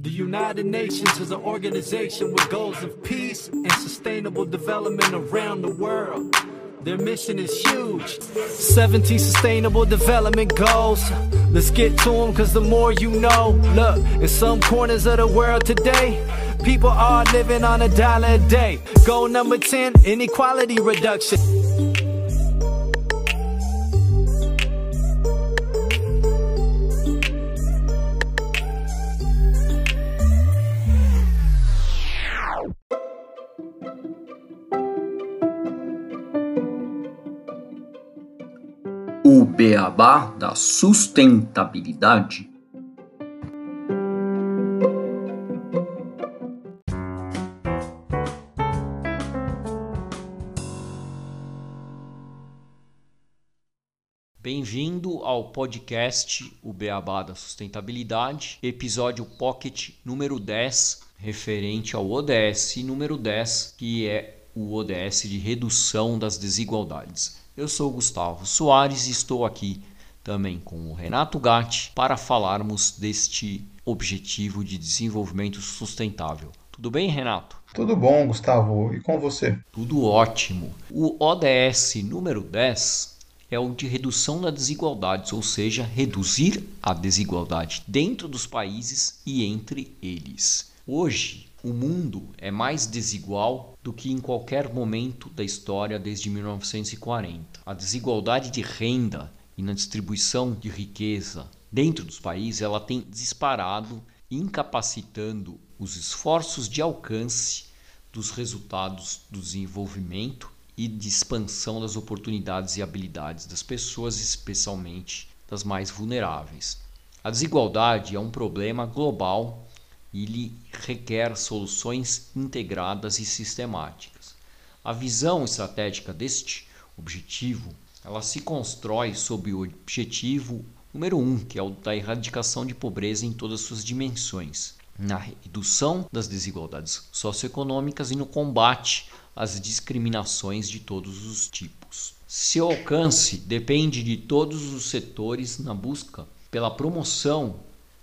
The United Nations is an organization with goals of peace and sustainable development around the world. Their mission is huge 17 sustainable development goals. Let's get to them, cause the more you know. Look, in some corners of the world today, people are living on a dollar a day. Goal number 10 inequality reduction. Beabá da sustentabilidade. Bem-vindo ao podcast O Beabá da Sustentabilidade, episódio Pocket número 10, referente ao ODS número 10, que é o ODS de redução das desigualdades. Eu sou Gustavo Soares e estou aqui também com o Renato Gatti para falarmos deste objetivo de desenvolvimento sustentável. Tudo bem, Renato? Tudo bom, Gustavo. E com você? Tudo ótimo. O ODS número 10 é o de redução das desigualdades, ou seja, reduzir a desigualdade dentro dos países e entre eles. Hoje, o mundo é mais desigual do que em qualquer momento da história desde 1940. A desigualdade de renda e na distribuição de riqueza dentro dos países, ela tem disparado, incapacitando os esforços de alcance dos resultados do desenvolvimento e de expansão das oportunidades e habilidades das pessoas, especialmente das mais vulneráveis. A desigualdade é um problema global ele requer soluções integradas e sistemáticas. A visão estratégica deste objetivo, ela se constrói sob o objetivo número um, que é o da erradicação de pobreza em todas suas dimensões, na redução das desigualdades socioeconômicas e no combate às discriminações de todos os tipos. Seu alcance depende de todos os setores na busca pela promoção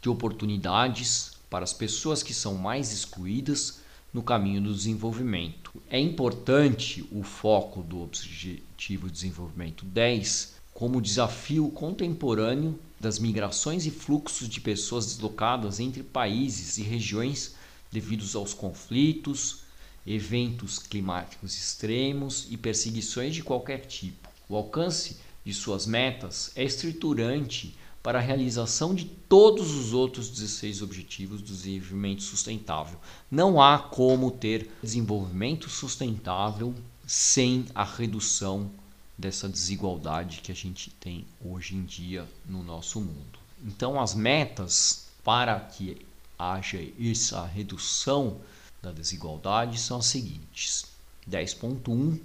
de oportunidades, para as pessoas que são mais excluídas no caminho do desenvolvimento. É importante o foco do Objetivo de Desenvolvimento 10 como desafio contemporâneo das migrações e fluxos de pessoas deslocadas entre países e regiões devidos aos conflitos, eventos climáticos extremos e perseguições de qualquer tipo. O alcance de suas metas é estruturante para a realização de todos os outros 16 objetivos do desenvolvimento sustentável. Não há como ter desenvolvimento sustentável sem a redução dessa desigualdade que a gente tem hoje em dia no nosso mundo. Então, as metas para que haja essa redução da desigualdade são as seguintes: 10.1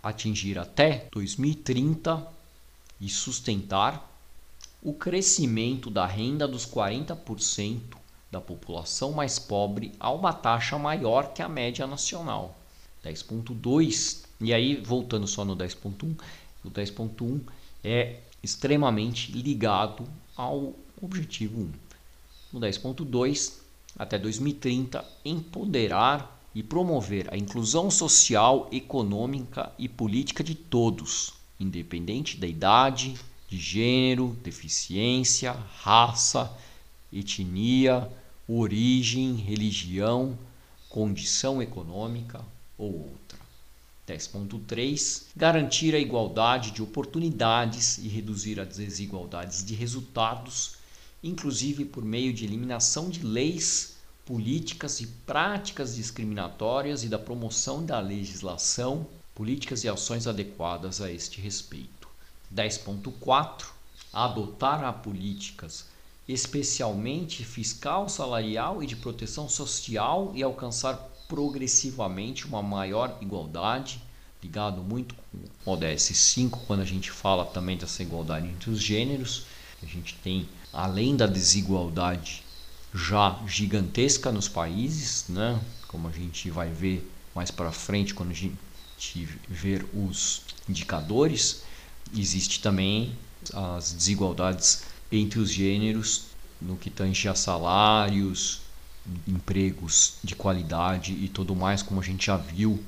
atingir até 2030 e sustentar o crescimento da renda dos 40% da população mais pobre a uma taxa maior que a média nacional. 10.2, e aí voltando só no 10.1, o 10.1 é extremamente ligado ao objetivo 1. No 10.2, até 2030, empoderar e promover a inclusão social, econômica e política de todos, independente da idade, de gênero, deficiência, raça, etnia, origem, religião, condição econômica ou outra. 10.3 Garantir a igualdade de oportunidades e reduzir as desigualdades de resultados, inclusive por meio de eliminação de leis, políticas e práticas discriminatórias e da promoção da legislação, políticas e ações adequadas a este respeito. 10.4 adotar políticas especialmente fiscal, salarial e de proteção social e alcançar progressivamente uma maior igualdade, ligado muito com o ODS 5, quando a gente fala também dessa igualdade entre os gêneros, a gente tem além da desigualdade já gigantesca nos países, né? Como a gente vai ver mais para frente quando a gente ver os indicadores, existe também as desigualdades entre os gêneros no que tange a salários empregos de qualidade e tudo mais, como a gente já viu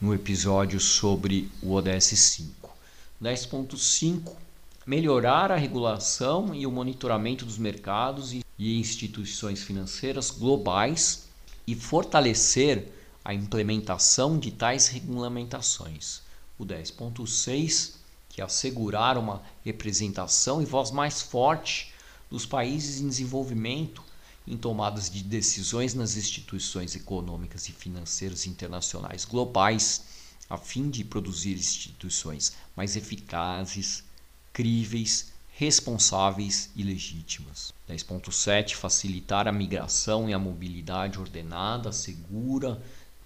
no episódio sobre o ODS 5. 10.5 melhorar a regulação e o monitoramento dos mercados e instituições financeiras globais e fortalecer a implementação de tais regulamentações. O 10.6 que é assegurar uma representação e voz mais forte dos países em desenvolvimento em tomadas de decisões nas instituições econômicas e financeiras internacionais globais, a fim de produzir instituições mais eficazes, críveis, responsáveis e legítimas. 10.7 facilitar a migração e a mobilidade ordenada, segura,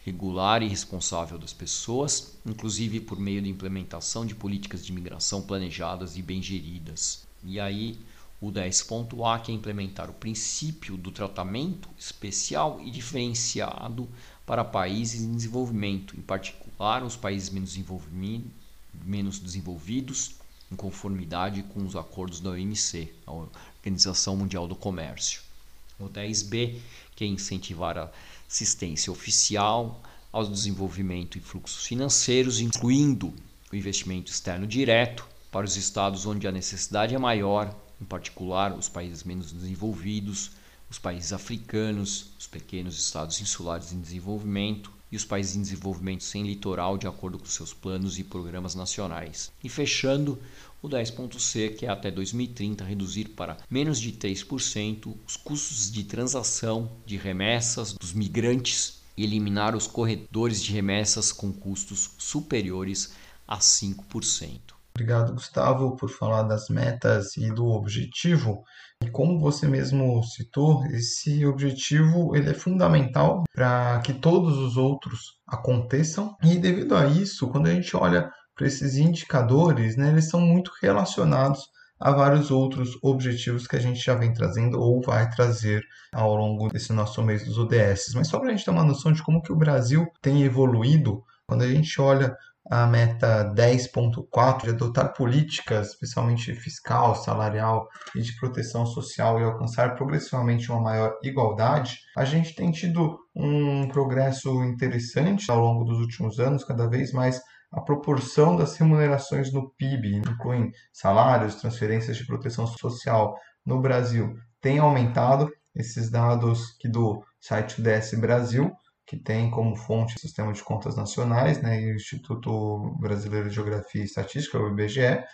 regular e responsável das pessoas, inclusive por meio da implementação de políticas de migração planejadas e bem geridas. E aí o 10.A que é implementar o princípio do tratamento especial e diferenciado para países em desenvolvimento, em particular os países menos, menos desenvolvidos, em conformidade com os acordos da OMC, a Organização Mundial do Comércio. O 10B, que é incentivar a assistência oficial ao desenvolvimento e fluxos financeiros, incluindo o investimento externo direto para os estados onde a necessidade é maior em particular os países menos desenvolvidos, os países africanos, os pequenos estados insulares em desenvolvimento e os países em desenvolvimento sem litoral, de acordo com seus planos e programas nacionais. E fechando, o 10.C, que é até 2030 reduzir para menos de 3% os custos de transação de remessas dos migrantes e eliminar os corredores de remessas com custos superiores a 5%. Obrigado, Gustavo, por falar das metas e do objetivo. E como você mesmo citou, esse objetivo ele é fundamental para que todos os outros aconteçam. E devido a isso, quando a gente olha para esses indicadores, né, eles são muito relacionados a vários outros objetivos que a gente já vem trazendo ou vai trazer ao longo desse nosso mês dos ODS. Mas só para a gente ter uma noção de como que o Brasil tem evoluído, quando a gente olha a meta 10.4 de adotar políticas, especialmente fiscal, salarial e de proteção social e alcançar progressivamente uma maior igualdade, a gente tem tido um progresso interessante ao longo dos últimos anos, cada vez mais a proporção das remunerações no PIB, incluindo salários, transferências de proteção social no Brasil, tem aumentado. Esses dados que do site DS Brasil que tem como fonte o Sistema de Contas Nacionais né, e o Instituto Brasileiro de Geografia e Estatística, o IBGE.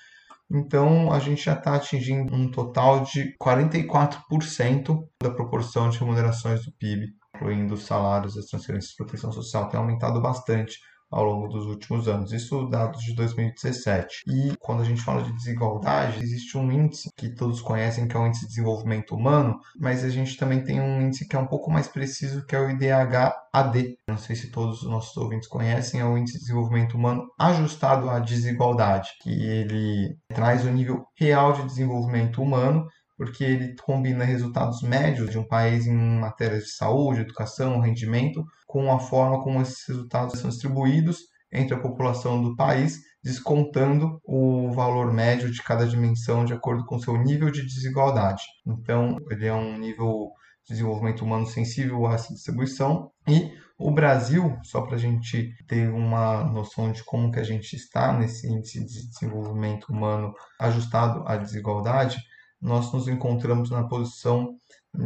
Então, a gente já está atingindo um total de 44% da proporção de remunerações do PIB, incluindo os salários, as transferências de proteção social, tem aumentado bastante ao longo dos últimos anos. Isso dados de 2017. E quando a gente fala de desigualdade, existe um índice que todos conhecem, que é o índice de desenvolvimento humano, mas a gente também tem um índice que é um pouco mais preciso, que é o IDH-AD. Não sei se todos os nossos ouvintes conhecem, é o índice de desenvolvimento humano ajustado à desigualdade, que ele traz o nível real de desenvolvimento humano porque ele combina resultados médios de um país em matérias de saúde, educação, rendimento, com a forma como esses resultados são distribuídos entre a população do país, descontando o valor médio de cada dimensão de acordo com seu nível de desigualdade. Então, ele é um nível de desenvolvimento humano sensível a essa distribuição e o Brasil, só para a gente ter uma noção de como que a gente está nesse índice de desenvolvimento humano ajustado à desigualdade, nós nos encontramos na posição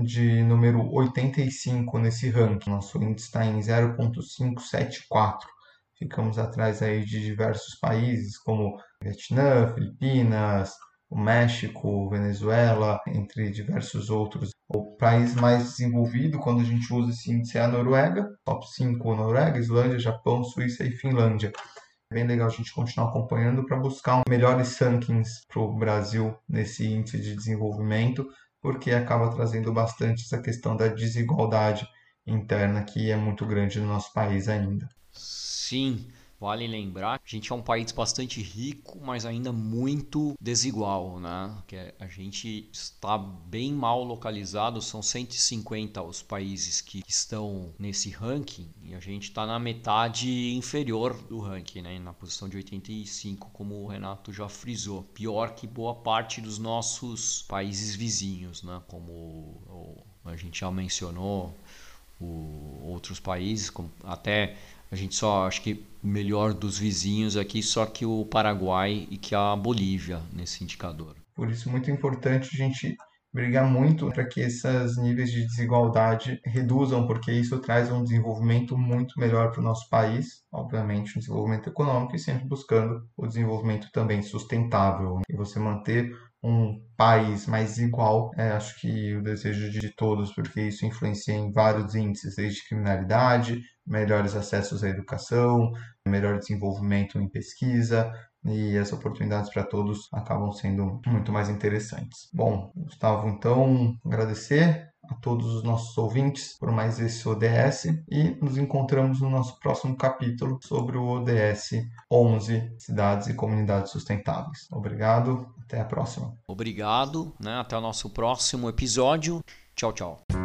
de número 85 nesse ranking. Nosso índice está em 0.574. Ficamos atrás aí de diversos países como Vietnã, Filipinas, o México, Venezuela, entre diversos outros. O país mais desenvolvido, quando a gente usa esse índice, é a Noruega. Top 5, Noruega, Islândia, Japão, Suíça e Finlândia. É bem legal a gente continuar acompanhando para buscar melhores rankings para o Brasil nesse índice de desenvolvimento, porque acaba trazendo bastante essa questão da desigualdade interna que é muito grande no nosso país ainda. Sim, Vale lembrar que a gente é um país bastante rico, mas ainda muito desigual, né? Que a gente está bem mal localizado, são 150 os países que estão nesse ranking e a gente está na metade inferior do ranking, né? Na posição de 85, como o Renato já frisou. Pior que boa parte dos nossos países vizinhos, né? Como a gente já mencionou, o, outros países, como até a gente só acho que melhor dos vizinhos aqui, só que o Paraguai e que a Bolívia nesse indicador. Por isso, muito importante a gente brigar muito para que esses níveis de desigualdade reduzam, porque isso traz um desenvolvimento muito melhor para o nosso país, obviamente, um desenvolvimento econômico e sempre buscando o desenvolvimento também sustentável. E você manter um país mais igual, é, acho que o desejo de todos, porque isso influencia em vários índices, desde criminalidade, melhores acessos à educação, melhor desenvolvimento em pesquisa, e as oportunidades para todos acabam sendo muito mais interessantes. Bom, Gustavo, então agradecer a todos os nossos ouvintes por mais esse ODS e nos encontramos no nosso próximo capítulo sobre o ODS 11 Cidades e Comunidades Sustentáveis. Obrigado, até a próxima. Obrigado, né? até o nosso próximo episódio. Tchau, tchau.